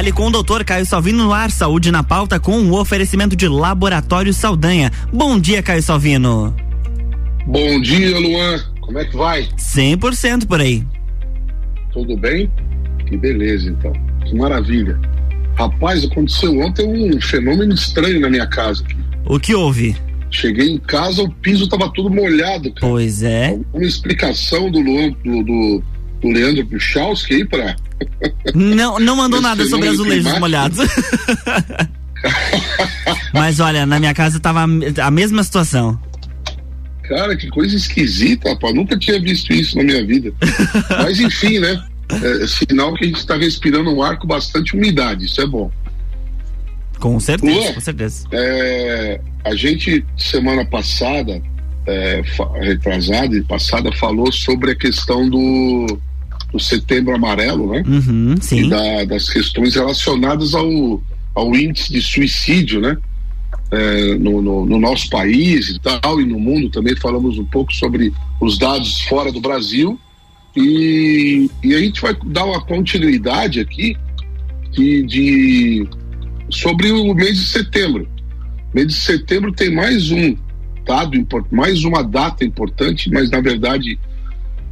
Fale com o doutor Caio Salvino no ar, saúde na pauta com o oferecimento de Laboratório Saldanha. Bom dia, Caio Salvino. Bom dia, Luan. Como é que vai? 100% por aí. Tudo bem? Que beleza, então. Que maravilha. Rapaz, aconteceu ontem um fenômeno estranho na minha casa. O que houve? Cheguei em casa, o piso tava todo molhado, cara. Pois é. Uma explicação do Luan, do, do, do Leandro Puchalski aí pra. Não, não mandou nada sobre azulejos molhados. Mas olha, na minha casa tava a mesma situação. Cara, que coisa esquisita, rapaz. Nunca tinha visto isso na minha vida. Mas enfim, né? É, sinal que a gente está respirando um ar com bastante umidade, isso é bom. Com certeza, com certeza. É, a gente, semana passada, é, retrasada e passada, falou sobre a questão do, do setembro amarelo, né? Uhum, sim. E da, das questões relacionadas ao, ao índice de suicídio, né? É, no, no, no, nosso país e tal, e no mundo também falamos um pouco sobre os dados fora do Brasil. E, e a gente vai dar uma continuidade aqui de, de sobre o mês de setembro. Mês de setembro tem mais um dado, mais uma data importante, mas na verdade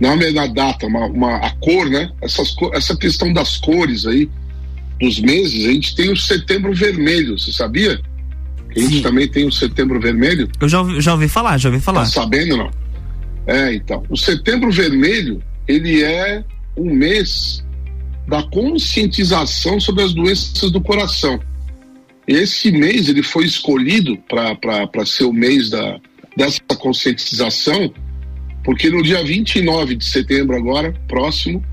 não é na data, uma, uma, a cor, né? Essas, essa questão das cores aí, dos meses, a gente tem o setembro vermelho, você sabia? a gente Sim. também tem o setembro vermelho? Eu já, já ouvi falar, já ouvi falar. Tá sabendo não? É, então. O setembro vermelho, ele é um mês da conscientização sobre as doenças do coração. Esse mês ele foi escolhido para ser o mês da, dessa conscientização, porque no dia 29 de setembro, agora, próximo,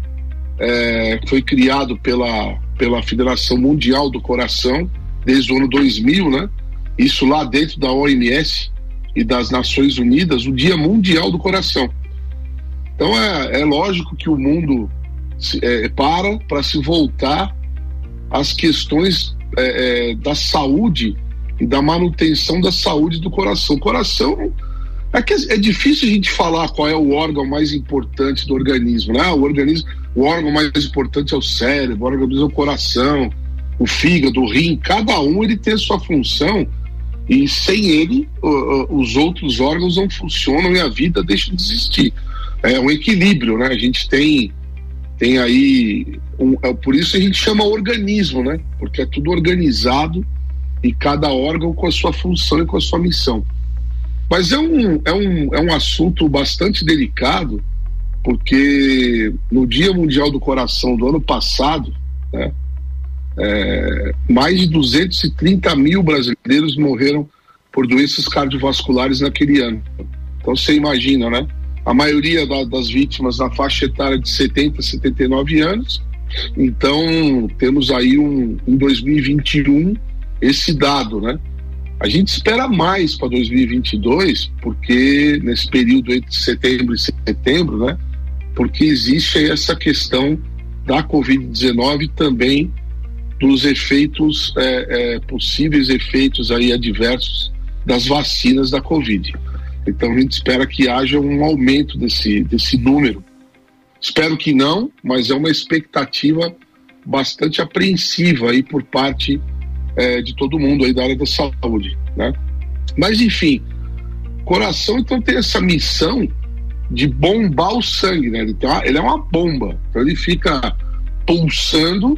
é, foi criado pela, pela Federação Mundial do Coração, desde o ano 2000, né? Isso lá dentro da OMS e das Nações Unidas, o Dia Mundial do Coração. Então é, é lógico que o mundo se, é, para para se voltar às questões é, é, da saúde e da manutenção da saúde do coração. O coração é que é difícil a gente falar qual é o órgão mais importante do organismo, né? O organismo, o órgão mais importante é o cérebro, o órgão é o coração, o fígado, o rim. Cada um ele tem a sua função e sem ele os outros órgãos não funcionam e a vida deixa de existir. É um equilíbrio, né? A gente tem tem aí um, é, por isso a gente chama organismo, né? Porque é tudo organizado e cada órgão com a sua função e com a sua missão. Mas é um, é um, é um assunto bastante delicado, porque no Dia Mundial do Coração do ano passado, né, é, mais de 230 mil brasileiros morreram por doenças cardiovasculares naquele ano. Então você imagina, né? A maioria da, das vítimas na faixa etária de 70, 79 anos. Então temos aí um em 2021 esse dado, né? A gente espera mais para 2022, porque nesse período entre setembro e setembro, né? Porque existe essa questão da Covid-19 também dos efeitos, é, é, possíveis efeitos aí adversos das vacinas da Covid. Então a gente espera que haja um aumento desse, desse número. Espero que não, mas é uma expectativa bastante apreensiva aí por parte é, de todo mundo aí da área da saúde, né? Mas enfim, coração então tem essa missão de bombar o sangue, né? Ele, ele é uma bomba, então ele fica pulsando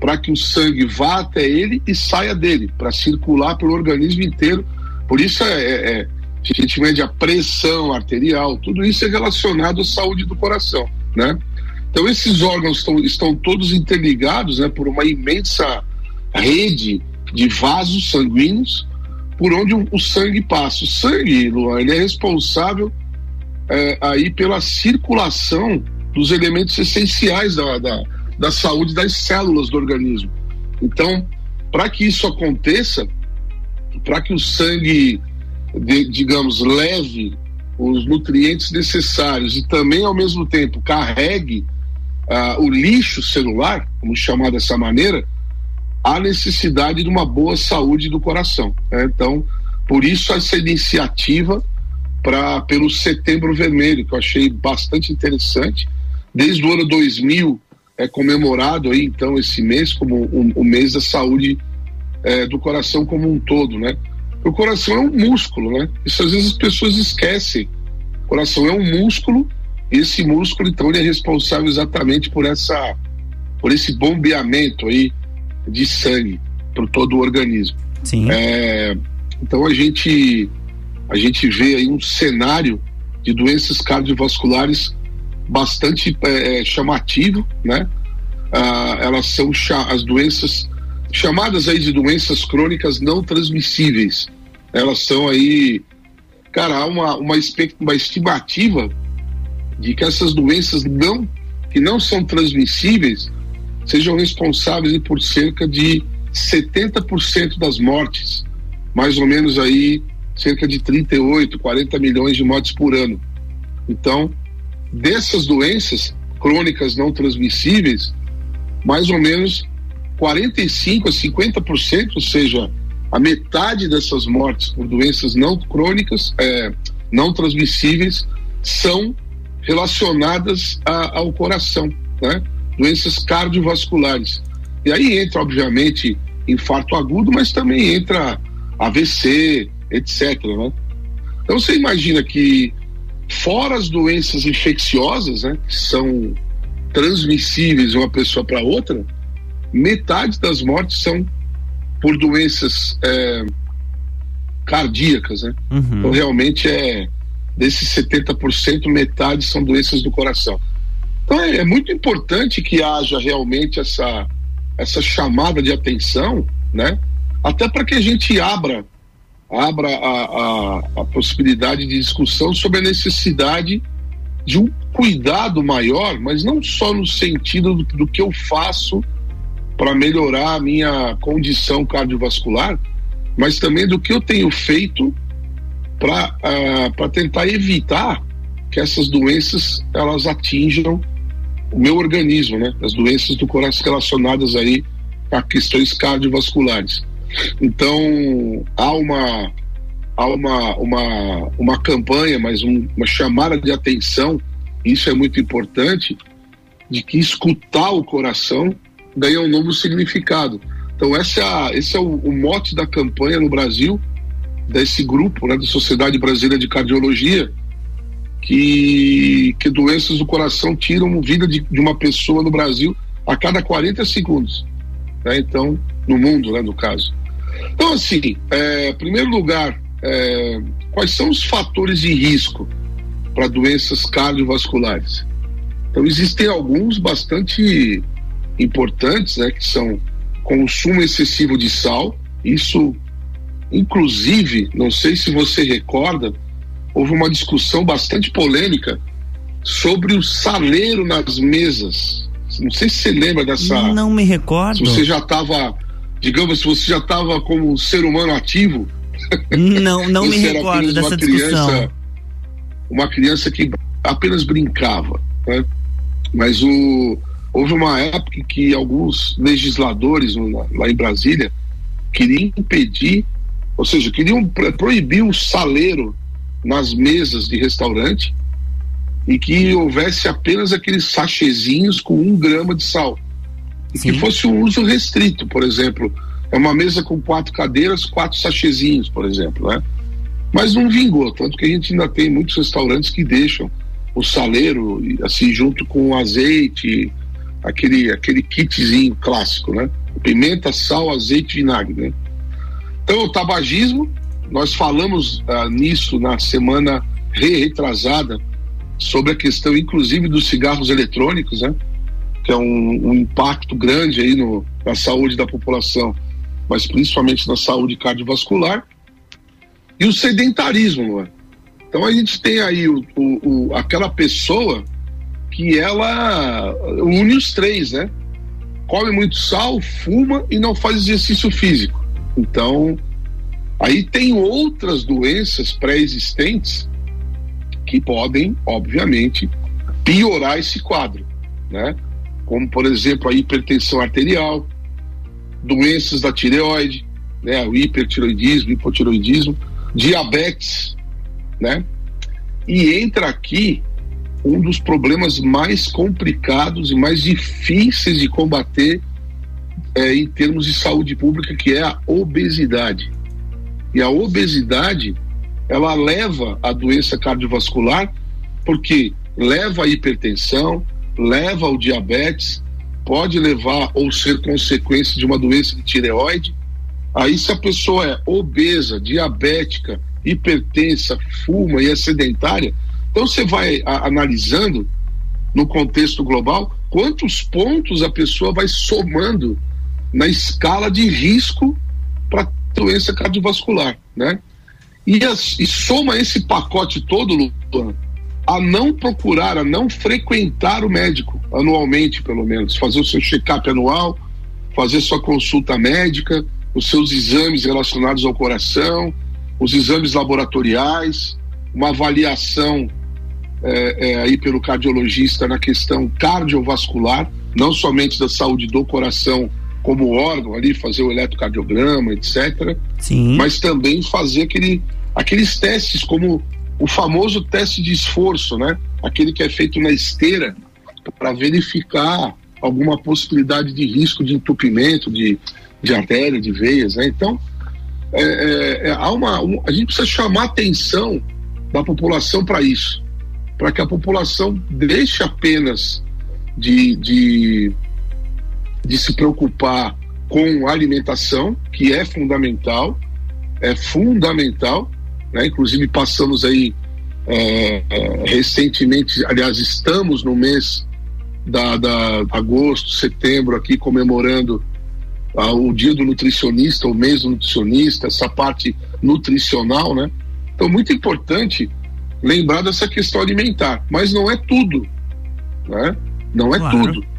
para que o sangue vá até ele e saia dele, para circular pelo organismo inteiro. Por isso é, é, é, a gente mede a pressão arterial, tudo isso é relacionado à saúde do coração, né? Então esses órgãos estão, estão todos interligados, né, por uma imensa rede de vasos sanguíneos por onde o, sangue passa. O sangue, Luan, ele é responsável é, aí pela circulação dos elementos essenciais da, da da saúde das células do organismo. Então, para que isso aconteça, para que o sangue, de, digamos, leve os nutrientes necessários e também, ao mesmo tempo, carregue uh, o lixo celular, vamos chamar dessa maneira, há necessidade de uma boa saúde do coração. Né? Então, por isso essa iniciativa para pelo Setembro Vermelho, que eu achei bastante interessante. Desde o ano 2000, é comemorado aí então esse mês como o, mês da saúde é, do coração como um todo, né? O coração é um músculo, né? Isso às vezes as pessoas esquecem. O coração é um músculo e esse músculo então ele é responsável exatamente por essa por esse bombeamento aí de sangue para todo o organismo. É, então a gente a gente vê aí um cenário de doenças cardiovasculares bastante é, é chamativo, né? Ah, elas são as doenças chamadas aí de doenças crônicas não transmissíveis. Elas são aí, cara, há uma, uma, uma estimativa de que essas doenças não que não são transmissíveis sejam responsáveis por cerca de 70% das mortes, mais ou menos aí cerca de 38, 40 milhões de mortes por ano. Então, dessas doenças crônicas não transmissíveis, mais ou menos 45 a 50%, ou seja, a metade dessas mortes por doenças não crônicas, é, não transmissíveis, são relacionadas a, ao coração, né? Doenças cardiovasculares. E aí entra, obviamente, infarto agudo, mas também entra AVC, etc. Né? Então você imagina que, fora as doenças infecciosas, né, que são transmissíveis de uma pessoa para outra, metade das mortes são por doenças é, cardíacas. Né? Uhum. Então realmente é desses 70%, metade são doenças do coração. Então é, muito importante que haja realmente essa essa chamada de atenção, né? Até para que a gente abra abra a, a, a, possibilidade de discussão sobre a necessidade de um cuidado maior, mas não só no sentido do, do que eu faço para melhorar a minha condição cardiovascular, mas também do que eu tenho feito para uh, tentar evitar que essas doenças elas atinjam o meu organismo, né? As doenças do coração relacionadas aí a questões cardiovasculares. Então há uma há uma uma, uma campanha, mas um, uma chamada de atenção. Isso é muito importante de que escutar o coração ganha um novo significado. Então essa é a, esse é o, o mote da campanha no Brasil desse grupo, né, da Sociedade Brasileira de Cardiologia, que, que doenças do coração tiram vida de, de uma pessoa no Brasil a cada 40 segundos. Né? Então, no mundo, né, no caso. Então, assim, é, primeiro lugar, é, quais são os fatores de risco para doenças cardiovasculares? Então, existem alguns bastante importantes, né, que são consumo excessivo de sal. Isso, inclusive, não sei se você recorda, houve uma discussão bastante polêmica sobre o saleiro nas mesas. Não sei se você lembra dessa. Não me recordo. Se você já estava, digamos, se você já estava como um ser humano ativo. Não, não me recordo dessa discussão. Criança, uma criança que apenas brincava. Né? Mas o, houve uma época que alguns legisladores lá em Brasília queriam impedir, ou seja, queriam proibir o saleiro nas mesas de restaurante e que houvesse apenas aqueles sachezinhos com um grama de sal. E Sim. que fosse um uso restrito, por exemplo. É uma mesa com quatro cadeiras, quatro sachezinhos, por exemplo, né? Mas não vingou, tanto que a gente ainda tem muitos restaurantes que deixam o saleiro, assim, junto com o azeite, aquele, aquele kitzinho clássico, né? Pimenta, sal, azeite, vinagre, né? Então, o tabagismo, nós falamos uh, nisso na semana retrasada sobre a questão, inclusive, dos cigarros eletrônicos, né? Que é um, um impacto grande aí no, na saúde da população, mas principalmente na saúde cardiovascular. E o sedentarismo, é? Então a gente tem aí o, o, o, aquela pessoa que ela une os três, né? Come muito sal, fuma e não faz exercício físico. Então, Aí tem outras doenças pré-existentes que podem, obviamente, piorar esse quadro, né? Como, por exemplo, a hipertensão arterial, doenças da tireoide, né? O hipertiroidismo, hipotiroidismo, diabetes, né? E entra aqui um dos problemas mais complicados e mais difíceis de combater é, em termos de saúde pública, que é a obesidade. E a obesidade, ela leva a doença cardiovascular, porque leva a hipertensão, leva ao diabetes, pode levar ou ser consequência de uma doença de tireoide. Aí, se a pessoa é obesa, diabética, hipertensa, fuma e é sedentária, então você vai a, analisando no contexto global quantos pontos a pessoa vai somando na escala de risco doença cardiovascular, né? E, as, e, soma esse pacote todo, Luan, a não procurar, a não frequentar o médico anualmente, pelo menos, fazer o seu check-up anual, fazer sua consulta médica, os seus exames relacionados ao coração, os exames laboratoriais, uma avaliação é, é, aí pelo cardiologista na questão cardiovascular, não somente da saúde do coração como órgão ali, fazer o eletrocardiograma, etc. Sim. Mas também fazer aquele, aqueles testes, como o famoso teste de esforço, né? Aquele que é feito na esteira para verificar alguma possibilidade de risco de entupimento de, de artéria, de veias, né? Então, é, é, é há uma, um, a gente precisa chamar a atenção da população para isso, para que a população deixe apenas de, de de se preocupar com a alimentação, que é fundamental, é fundamental, né? Inclusive passamos aí é, é, recentemente, aliás, estamos no mês da, da agosto, setembro aqui comemorando ah, o dia do nutricionista, o mês do nutricionista, essa parte nutricional, né? Então, muito importante lembrar dessa questão alimentar, mas não é tudo, né? Não é claro. tudo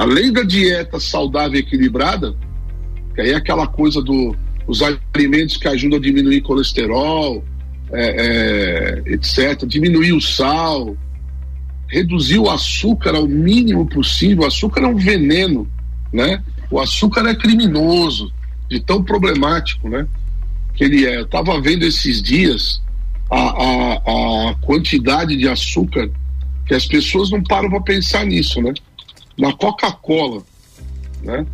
além da dieta saudável e equilibrada, que aí é aquela coisa do os alimentos que ajudam a diminuir colesterol, é, é, etc., diminuir o sal, reduzir o açúcar ao mínimo possível. O açúcar é um veneno, né? O açúcar é criminoso, de tão problemático, né? Que ele é. Eu estava vendo esses dias a, a, a quantidade de açúcar que as pessoas não param para pensar nisso, né? Na Coca-Cola, né?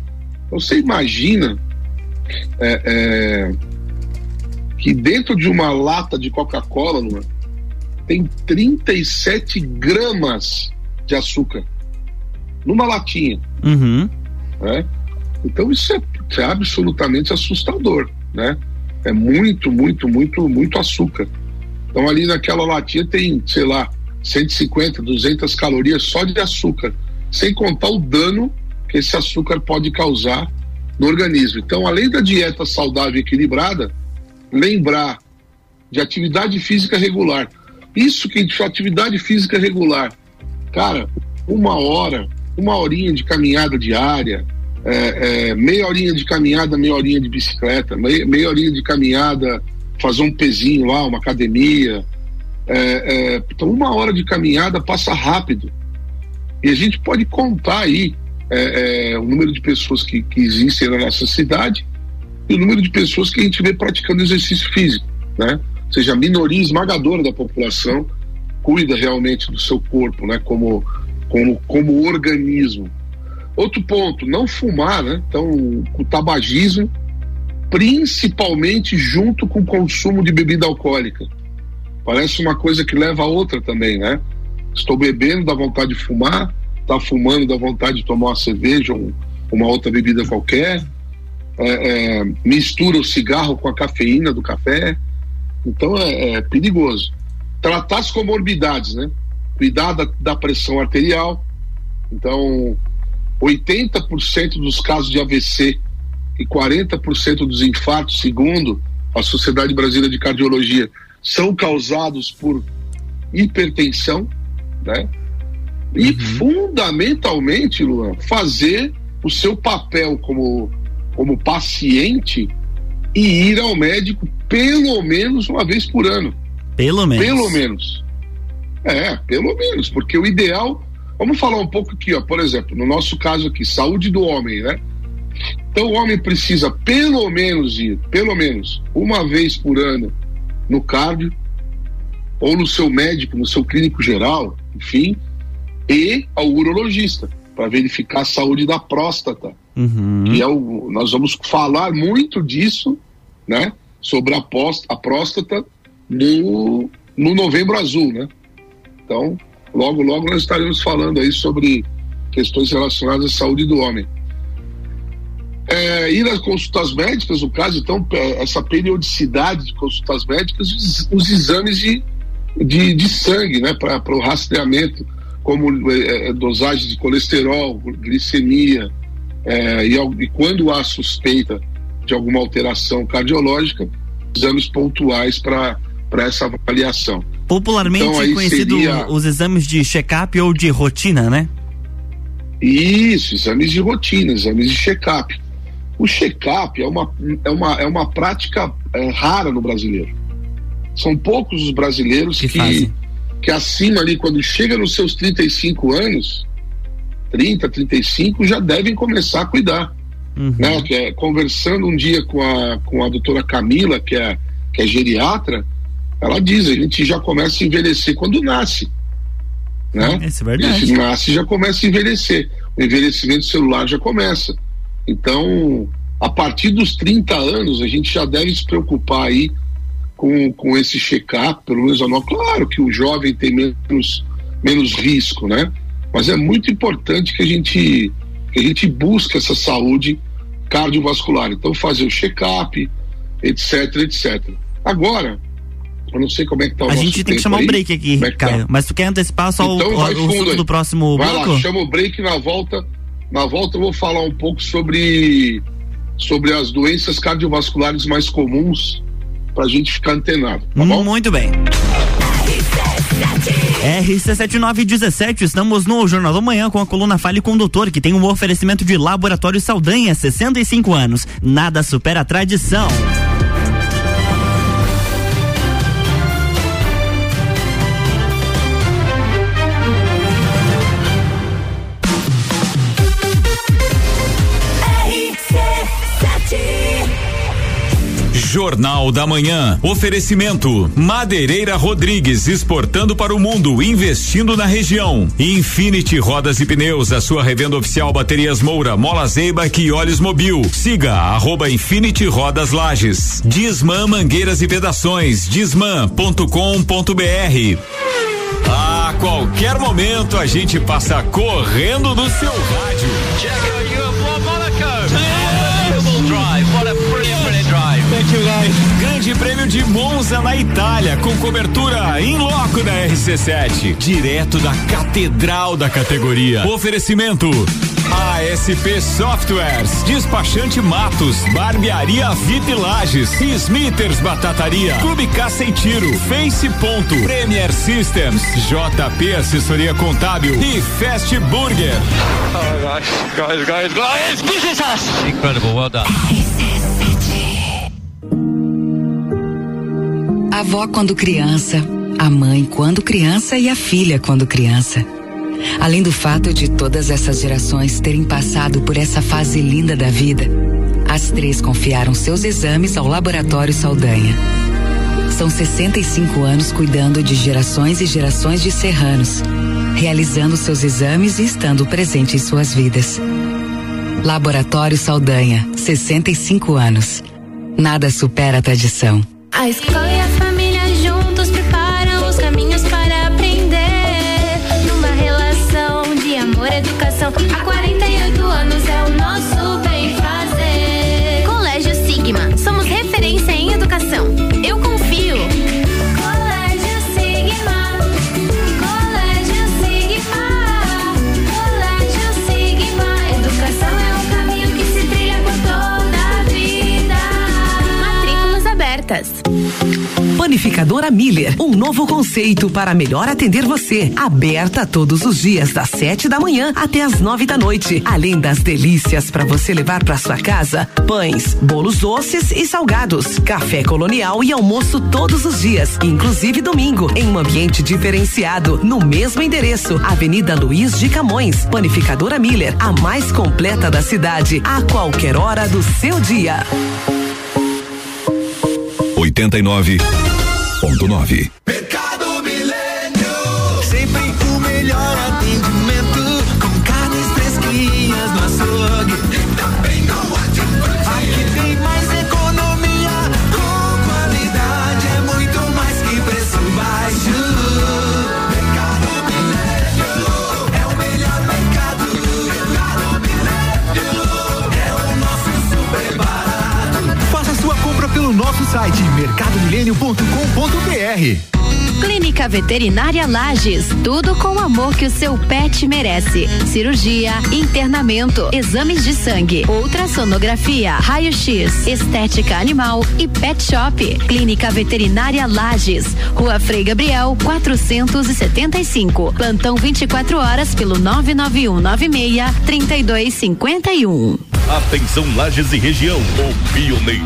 Então, você imagina é, é, que dentro de uma lata de Coca-Cola, tem 37 gramas de açúcar numa latinha. Uhum. Né? Então isso é, é, absolutamente assustador, né? É muito, muito, muito, muito açúcar. Então ali naquela latinha tem, sei lá, 150, 200 calorias só de açúcar sem contar o dano que esse açúcar pode causar no organismo. Então, além da dieta saudável e equilibrada, lembrar de atividade física regular. Isso que a gente chama atividade física regular. Cara, uma hora, uma horinha de caminhada diária, é, é, meia horinha de caminhada, meia horinha de bicicleta, meia, meia horinha de caminhada, fazer um pezinho lá, uma academia. É, é então, uma hora de caminhada passa rápido. E a gente pode contar aí é, é, o número de pessoas que, que existem na nossa cidade e o número de pessoas que a gente vê praticando exercício físico, né? Ou seja, a minoria esmagadora da população cuida realmente do seu corpo, né? Como, como, como organismo. Outro ponto, não fumar, né? Então, o tabagismo, principalmente junto com o consumo de bebida alcoólica. Parece uma coisa que leva a outra também, né? Estou bebendo, dá vontade de fumar, está fumando, dá vontade de tomar uma cerveja ou uma outra bebida qualquer. É, é, mistura o cigarro com a cafeína do café. Então é, é perigoso. Tratar as comorbidades, né? Cuidar da, da pressão arterial. Então, 80% dos casos de AVC e 40% dos infartos, segundo a Sociedade Brasileira de Cardiologia, são causados por hipertensão né? E uhum. fundamentalmente, Luan, fazer o seu papel como, como paciente e ir ao médico pelo menos uma vez por ano. Pelo menos. Pelo menos. É, pelo menos, porque o ideal. Vamos falar um pouco aqui, ó, por exemplo, no nosso caso aqui, saúde do homem, né? Então o homem precisa pelo menos ir, pelo menos, uma vez por ano no cardio, ou no seu médico, no seu clínico geral, enfim, e ao urologista para verificar a saúde da próstata. Uhum. Que é o, nós vamos falar muito disso, né? Sobre a, post, a próstata no, no Novembro Azul, né? Então, logo, logo nós estaremos falando aí sobre questões relacionadas à saúde do homem. É, ir às consultas médicas, no caso, então, essa periodicidade de consultas médicas, os, os exames de, de, de, sangue, né, para o rastreamento, como é, é, dosagem de colesterol, glicemia, é, e, e quando há suspeita de alguma alteração cardiológica, exames pontuais para essa avaliação. Popularmente então, conhecido seria... os exames de check-up ou de rotina, né? Isso, exames de rotina, exames de check-up. O check-up é uma, é, uma, é uma prática é, rara no brasileiro. São poucos os brasileiros que, que, que, acima ali, quando chega nos seus 35 anos, 30, 35, já devem começar a cuidar. Uhum. Né? Que é, conversando um dia com a, com a doutora Camila, que é, que é geriatra, ela diz, a gente já começa a envelhecer quando nasce. Né? Isso é verdade. E nasce já começa a envelhecer. O envelhecimento celular já começa. Então, a partir dos 30 anos, a gente já deve se preocupar aí com, com esse check-up, pelo menos anual. Claro que o jovem tem menos, menos risco, né? Mas é muito importante que a gente, que a gente busque essa saúde cardiovascular. Então, fazer o check-up, etc, etc. Agora, eu não sei como é que tá o A gente tem que chamar aí. um break aqui, é Caio. Tá? Mas tu quer antecipar só então, o, o, do próximo vai bloco? Vai lá, chama o break na volta. Na volta eu vou falar um pouco sobre, sobre as doenças cardiovasculares mais comuns para a gente ficar antenado, tá bom? Muito bem. RC7917, estamos no Jornal da Manhã com a coluna Fale com o Doutor, que tem um oferecimento de Laboratório Saldanha, 65 anos. Nada supera a tradição. Jornal da Manhã. Oferecimento: Madeireira Rodrigues exportando para o mundo, investindo na região. Infinity Rodas e Pneus, a sua revenda oficial Baterias Moura, Mola Zeiba e Olhos Mobil. Siga arroba Infinity Rodas Lages. Disman Mangueiras e Vedações. Disman.com.br. A qualquer momento a gente passa correndo no seu rádio. Grande Prêmio de Monza na Itália, com cobertura em loco da RC7, direto da catedral da categoria. Oferecimento ASP Softwares, Despachante Matos, Barbearia VIP Lages, Smithers Batataria, Clube Caça e Tiro, Face Ponto, Premier Systems, JP Assessoria Contábil e Fast Burger. Oh gosh, guys, guys, guys, this is us! Incredible, well done. A avó quando criança, a mãe quando criança e a filha quando criança. Além do fato de todas essas gerações terem passado por essa fase linda da vida, as três confiaram seus exames ao Laboratório Saldanha. São 65 anos cuidando de gerações e gerações de serranos, realizando seus exames e estando presente em suas vidas. Laboratório Saldanha, 65 anos. Nada supera a tradição. A escola Miller, um novo conceito para melhor atender você. Aberta todos os dias das sete da manhã até as nove da noite, além das delícias para você levar para sua casa: pães, bolos doces e salgados, café colonial e almoço todos os dias, inclusive domingo, em um ambiente diferenciado, no mesmo endereço, Avenida Luiz de Camões, Panificadora Miller, a mais completa da cidade, a qualquer hora do seu dia. 89 101,9. Site mercadomilênio.com.br. Clínica Veterinária Lages, tudo com o amor que o seu pet merece. Cirurgia, internamento, exames de sangue, ultrassonografia, raio-x, estética animal e pet shop. Clínica Veterinária Lages, Rua Frei Gabriel, 475. Plantão 24 horas pelo 99196 3251. Atenção Lages e região, o pioneiro.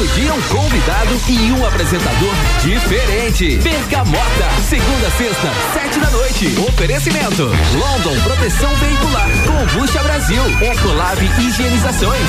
Todo dia um convidado e um apresentador diferente. Bergamota, segunda sexta, sete da noite. Oferecimento: London Proteção Veicular, Combucha Brasil, Ecolab Higienizações.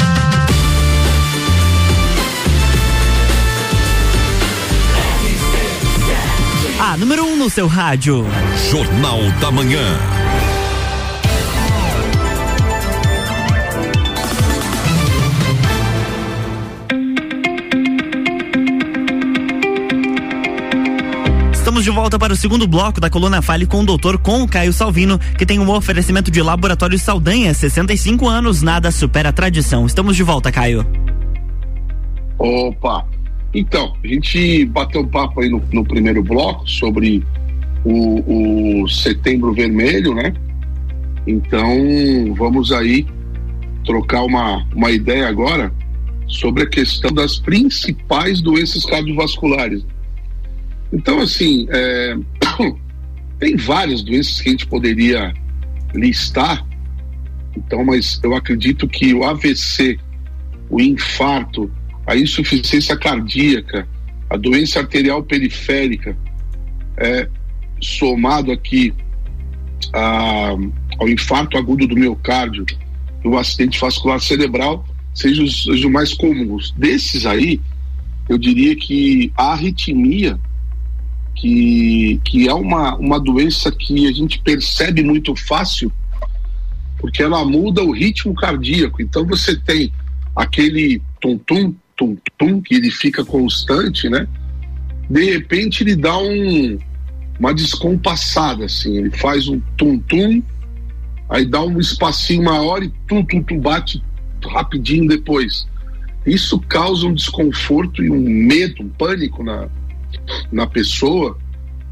No seu rádio. Jornal da Manhã. Estamos de volta para o segundo bloco da coluna Fale com o Doutor com o Caio Salvino, que tem um oferecimento de Laboratório Saldanha, 65 anos, nada supera a tradição. Estamos de volta, Caio. Opa! Então, a gente bateu um papo aí no, no primeiro bloco sobre o, o, setembro vermelho, né? Então, vamos aí trocar uma, uma ideia agora sobre a questão das principais doenças cardiovasculares. Então, assim, é, tem várias doenças que a gente poderia listar, então, mas eu acredito que o AVC, o infarto, a insuficiência cardíaca, a doença arterial periférica, é, somado aqui a, ao infarto agudo do miocárdio o acidente vascular cerebral, sejam os, os mais comuns. Desses aí, eu diria que a arritmia que, que é uma, uma doença que a gente percebe muito fácil, porque ela muda o ritmo cardíaco. Então você tem aquele tum-tum, tum-tum, que ele fica constante, né? De repente ele dá um, uma descompassada, assim, ele faz um tum-tum, aí dá um espacinho maior e tum-tum-tum bate rapidinho depois. Isso causa um desconforto e um medo, um pânico na, na pessoa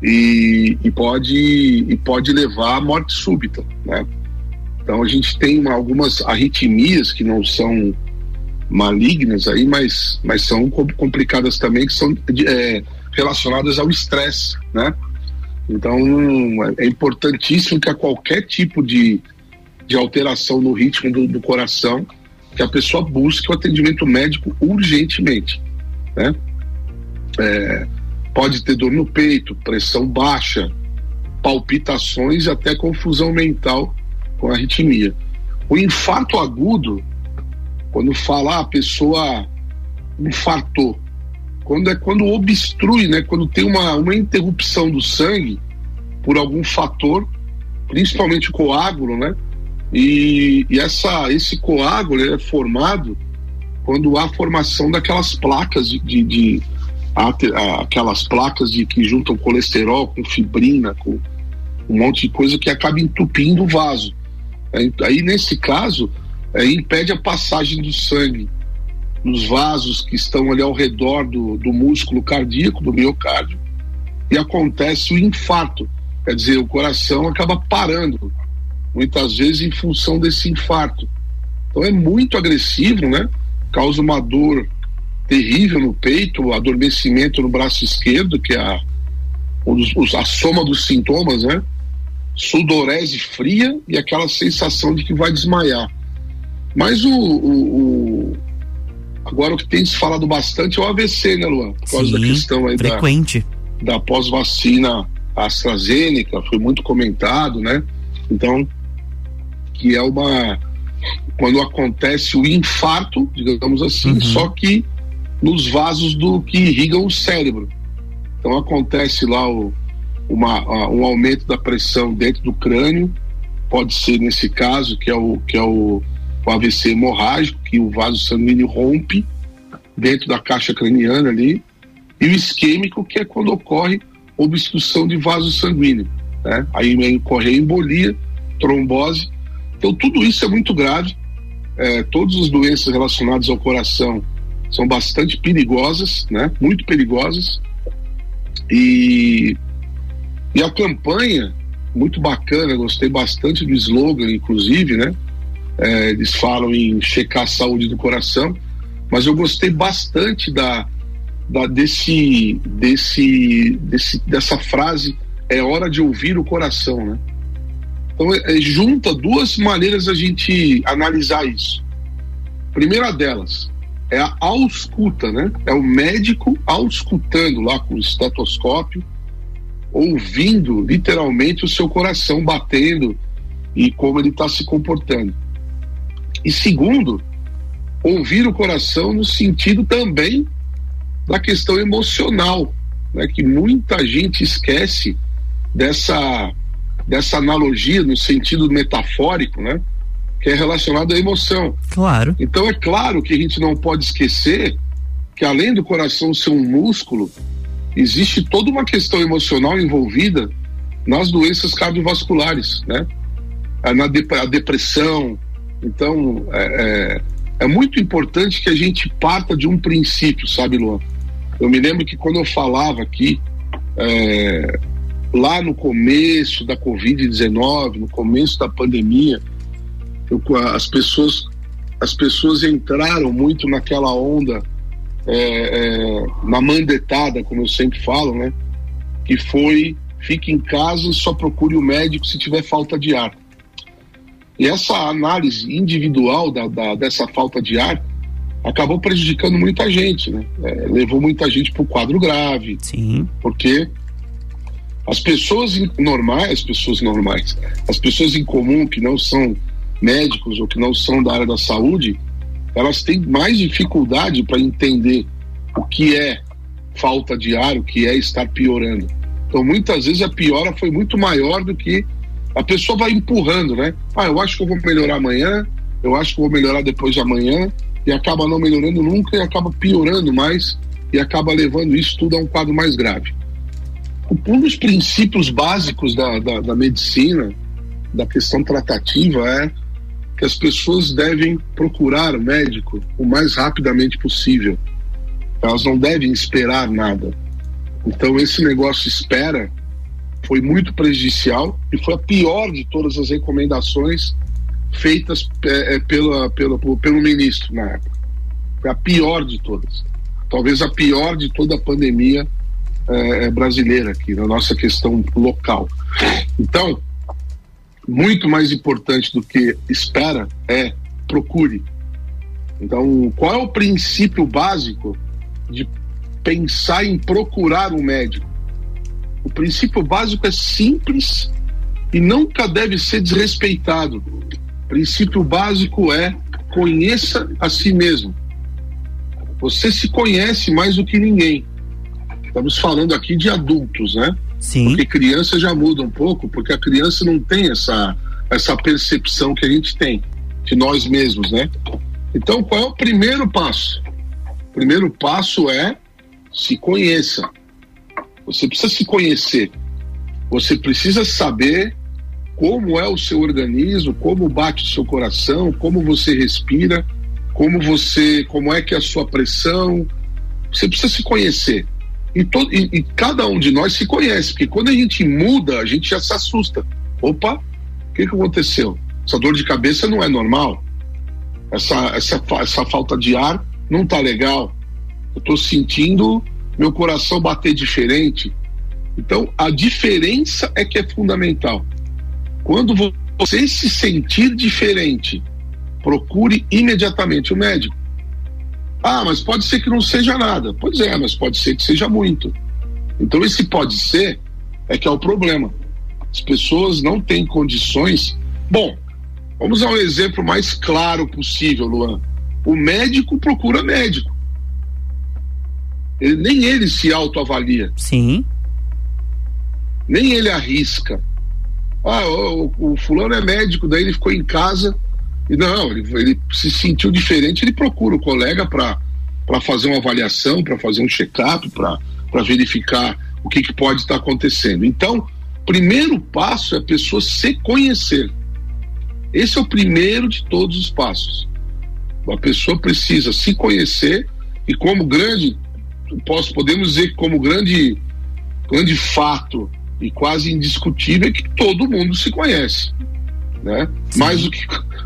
e, e, pode, e pode levar à morte súbita, né? Então a gente tem uma, algumas arritmias que não são malignas aí, mas, mas são complicadas também, que são é, relacionadas ao estresse, né? Então é importantíssimo que a qualquer tipo de, de alteração no ritmo do, do coração, que a pessoa busque o atendimento médico urgentemente, né? É, pode ter dor no peito, pressão baixa, palpitações e até confusão mental com arritmia. O infarto agudo, quando fala a pessoa infartou, quando é quando obstrui, né, quando tem uma, uma interrupção do sangue por algum fator, principalmente coágulo, né? E, e essa, esse coágulo é formado quando há formação daquelas placas de, de, de aquelas placas de que juntam colesterol com fibrina, com um monte de coisa que acaba entupindo o vaso. Aí, nesse caso, é, impede a passagem do sangue nos vasos que estão ali ao redor do, do músculo cardíaco, do miocárdio, e acontece o infarto. Quer dizer, o coração acaba parando, muitas vezes em função desse infarto. Então é muito agressivo, né? Causa uma dor terrível no peito, adormecimento no braço esquerdo, que é a, dos, a soma dos sintomas, né? Sudorese fria e aquela sensação de que vai desmaiar. Mas o, o, o agora o que tem se falado bastante é o AVC, né, Luan? Por causa Sim, da questão aí frequente. da, da pós-vacina AstraZeneca, foi muito comentado, né? Então, que é uma quando acontece o infarto, digamos assim, Uhum. só que nos vasos do que irrigam o cérebro. Então acontece lá o, uma, a- um aumento da pressão dentro do crânio, pode ser nesse caso que é o que é o, o AVC hemorrágico, que o vaso sanguíneo rompe dentro da caixa craniana ali, e o isquêmico que é quando ocorre obstrução de vaso sanguíneo, né? Aí vem ocorrer embolia, trombose. Então tudo isso é muito grave. É, todas as doenças relacionadas ao coração são bastante perigosas, né? Muito perigosas. E, e a campanha, muito bacana, gostei bastante do slogan, inclusive, né? É, eles falam em checar a saúde do coração, mas eu gostei bastante da, da desse, desse, desse, dessa frase, é hora de ouvir o coração, né? Então, é, é, junta duas maneiras a gente analisar isso. Primeira delas é a ausculta, né? É o médico auscultando lá com o estetoscópio, ouvindo literalmente o seu coração batendo e como ele está se comportando. E segundo, ouvir o coração no sentido também da questão emocional, né? Que muita gente esquece dessa dessa analogia no sentido metafórico, né? Que é relacionado à emoção. Claro. Então é claro que a gente não pode esquecer que além do coração ser um músculo, existe toda uma questão emocional envolvida nas doenças cardiovasculares, né? Na dep a depressão. Então é, é, é muito importante que a gente parta de um princípio, sabe, Luan? Eu me lembro que quando eu falava aqui é, lá no começo da Covid-19, no começo da pandemia, eu, as pessoas as pessoas entraram muito naquela onda é, é, na mandetada, como eu sempre falo, né? Que foi fique em casa e só procure o médico se tiver falta de ar. E essa análise individual da, da dessa falta de ar acabou prejudicando muita gente, né? É, levou muita gente para o quadro grave. Sim. Porque as pessoas normais, as pessoas normais, as pessoas em comum que não são médicos ou que não são da área da saúde, elas têm mais dificuldade para entender o que é falta de ar, o que é estar piorando. Então, muitas vezes a piora foi muito maior do que a pessoa vai empurrando, né? Ah, eu acho que eu vou melhorar amanhã, eu acho que eu vou melhorar depois de amanhã, e acaba não melhorando nunca e acaba piorando mais e acaba levando isso tudo a um quadro mais grave. Um dos princípios básicos da, da, da medicina, da questão tratativa, é que as pessoas devem procurar o médico o mais rapidamente possível. Elas não devem esperar nada. Então, esse negócio espera foi muito prejudicial e foi a pior de todas as recomendações feitas é, é, pela, pela, pelo ministro na época. Foi a pior de todas. Talvez a pior de toda a pandemia é, brasileira aqui, na nossa questão local. Então, muito mais importante do que espera é procure. Então, qual é o princípio básico de pensar em procurar um médico? O princípio básico é simples e nunca deve ser desrespeitado. O princípio básico é conheça a si mesmo. Você se conhece mais do que ninguém. Estamos falando aqui de adultos, né? Sim. Porque criança já muda um pouco, porque a criança não tem essa, essa percepção que a gente tem de nós mesmos, né? Então, qual é o primeiro passo? O primeiro passo é se conheça. Você precisa se conhecer. Você precisa saber como é o seu organismo, como bate o seu coração, como você respira, como você, como é que é a sua pressão. Você precisa se conhecer. E, todo, e, e cada um de nós se conhece, porque quando a gente muda, a gente já se assusta. Opa, o que, que aconteceu? Essa dor de cabeça não é normal. Essa, essa, essa falta de ar não tá legal. eu estou sentindo meu coração bater diferente. Então, a diferença é que é fundamental. Quando você se sentir diferente, procure imediatamente o médico. Ah, mas pode ser que não seja nada. Pois é, mas pode ser que seja muito. Então, esse pode ser é que é o problema. As pessoas não têm condições. Bom, vamos a um exemplo mais claro possível, Luan. O médico procura médico. Ele, nem ele se autoavalia. Sim. Nem ele arrisca. Ah, o, o, fulano é médico, daí ele ficou em casa e não, ele, ele se sentiu diferente, ele procura o colega para fazer uma avaliação, para fazer um check-up, para verificar o que, que pode estar tá acontecendo. Então, primeiro passo é a pessoa se conhecer. Esse é o primeiro de todos os passos. A pessoa precisa se conhecer e como grande, posso, podemos dizer que como grande, grande fato e quase indiscutível é que todo mundo se conhece, né? Mais do que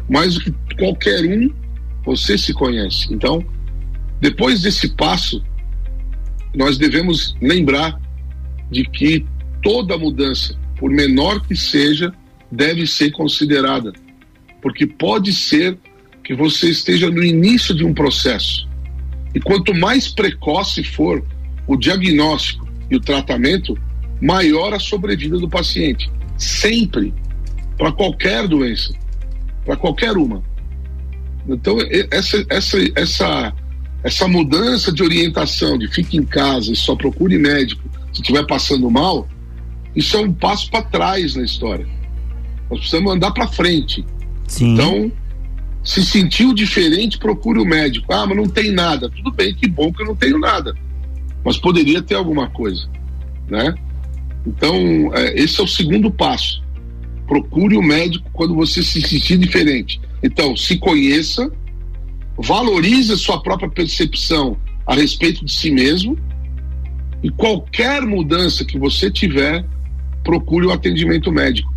mais do que qualquer um, você se conhece. Então, depois desse passo, nós devemos lembrar de que toda mudança, por menor que seja, deve ser considerada, porque pode ser que você esteja no início de um processo. E quanto mais precoce for o diagnóstico e o tratamento, maior a sobrevida do paciente. Sempre. Para qualquer doença. Para qualquer uma. Então, essa, essa, essa, essa mudança de orientação, de fique em casa e só procure médico se estiver passando mal, isso é um passo para trás na história. Nós precisamos andar para frente. Sim. Então, se sentiu diferente, procure o médico. Ah, mas não tem nada. Tudo bem, que bom que eu não tenho nada. Mas poderia ter alguma coisa, né? Então, é, esse é o segundo passo. Procure o médico quando você se sentir diferente. Então, se conheça, valorize a sua própria percepção a respeito de si mesmo e qualquer mudança que você tiver, procure o atendimento médico.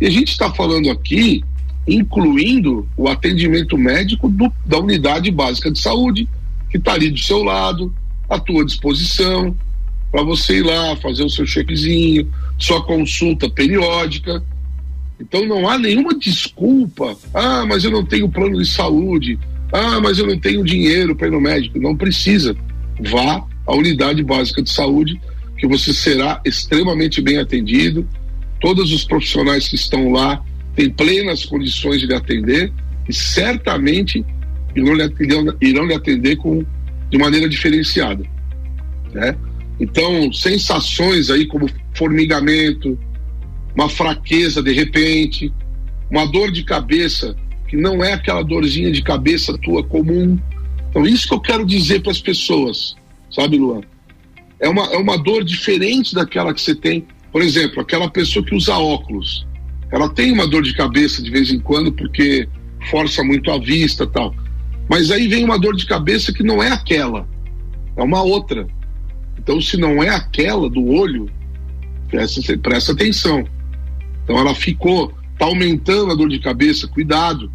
E a gente está falando aqui incluindo o atendimento médico do, da unidade básica de saúde, que está ali do seu lado, à tua disposição, para você ir lá fazer o seu chequezinho, sua consulta periódica. Então não há nenhuma desculpa. Ah, mas eu não tenho plano de saúde. Ah, mas eu não tenho dinheiro para ir no médico. Não precisa. Vá à unidade básica de saúde, que você será extremamente bem atendido. Todos os profissionais que estão lá tem plenas condições de lhe atender e certamente irão lhe, irão, irão lhe atender com, de maneira diferenciada. Né? Então, sensações aí como formigamento, uma fraqueza de repente, uma dor de cabeça que não é aquela dorzinha de cabeça tua comum. Então, isso que eu quero dizer para as pessoas, sabe, Luan? É uma, é uma dor diferente daquela que você tem. Por exemplo, aquela pessoa que usa óculos ela tem uma dor de cabeça de vez em quando porque força muito a vista tal. Mas aí vem uma dor de cabeça que não é aquela, é uma outra. Então, se não é aquela do olho, presta, presta atenção. Então, ela ficou, tá aumentando a dor de cabeça, cuidado.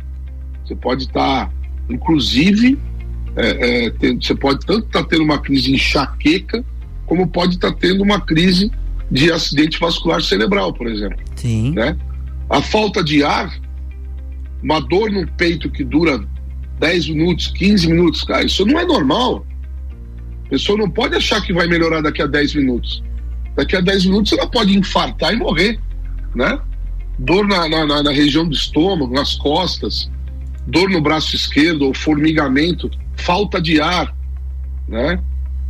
Você pode estar, tá, inclusive, é, é, tem, você pode tanto estar tá tendo uma crise enxaqueca, como pode estar tá tendo uma crise de acidente vascular cerebral, por exemplo. Sim. Né? A falta de ar, uma dor no peito que dura 10 minutos, 15 minutos, cara, isso não é normal. A pessoa não pode achar que vai melhorar daqui a 10 minutos. Daqui a 10 minutos ela pode infartar e morrer, né? Dor na, na, na região do estômago, nas costas, dor no braço esquerdo ou formigamento, falta de ar, né?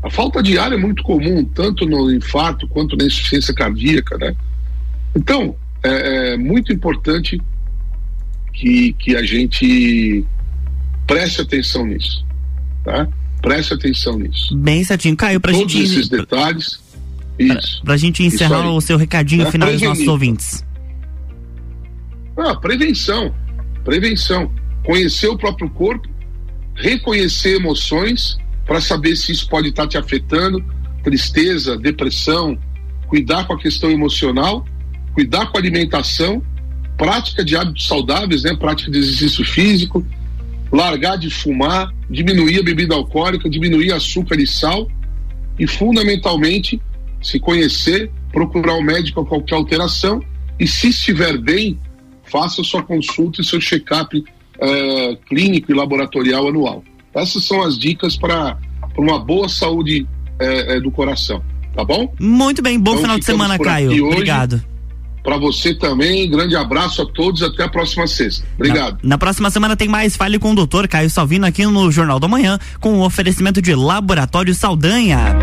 A falta de ar é muito comum, tanto no infarto quanto na insuficiência cardíaca, né? Então, é, é muito importante que, que a gente preste atenção nisso, tá? Preste atenção nisso. Bem certinho. Caio, pra Todos gente... esses detalhes, isso. Pra, pra gente encerrar o seu recadinho é, final dos nossos ouvintes. Ah, prevenção, prevenção. Conhecer o próprio corpo, reconhecer emoções para saber se isso pode estar tá te afetando, tristeza, depressão, cuidar com a questão emocional cuidar com a alimentação, prática de hábitos saudáveis, né? Prática de exercício físico, largar de fumar, diminuir a bebida alcoólica, diminuir açúcar e sal e, fundamentalmente, se conhecer, procurar o um médico a qualquer alteração e, se estiver bem, faça sua consulta e seu check-up é, clínico e laboratorial anual. Essas são as dicas para uma boa saúde é, do coração, tá bom? Muito bem, bom então, final de semana, Caio. Obrigado. Para você também, grande abraço a todos, até a próxima sexta. Obrigado. Na, na, próxima semana tem mais Fale com o Caio Salvino aqui no Jornal da Manhã, com o oferecimento de Laboratório Saldanha.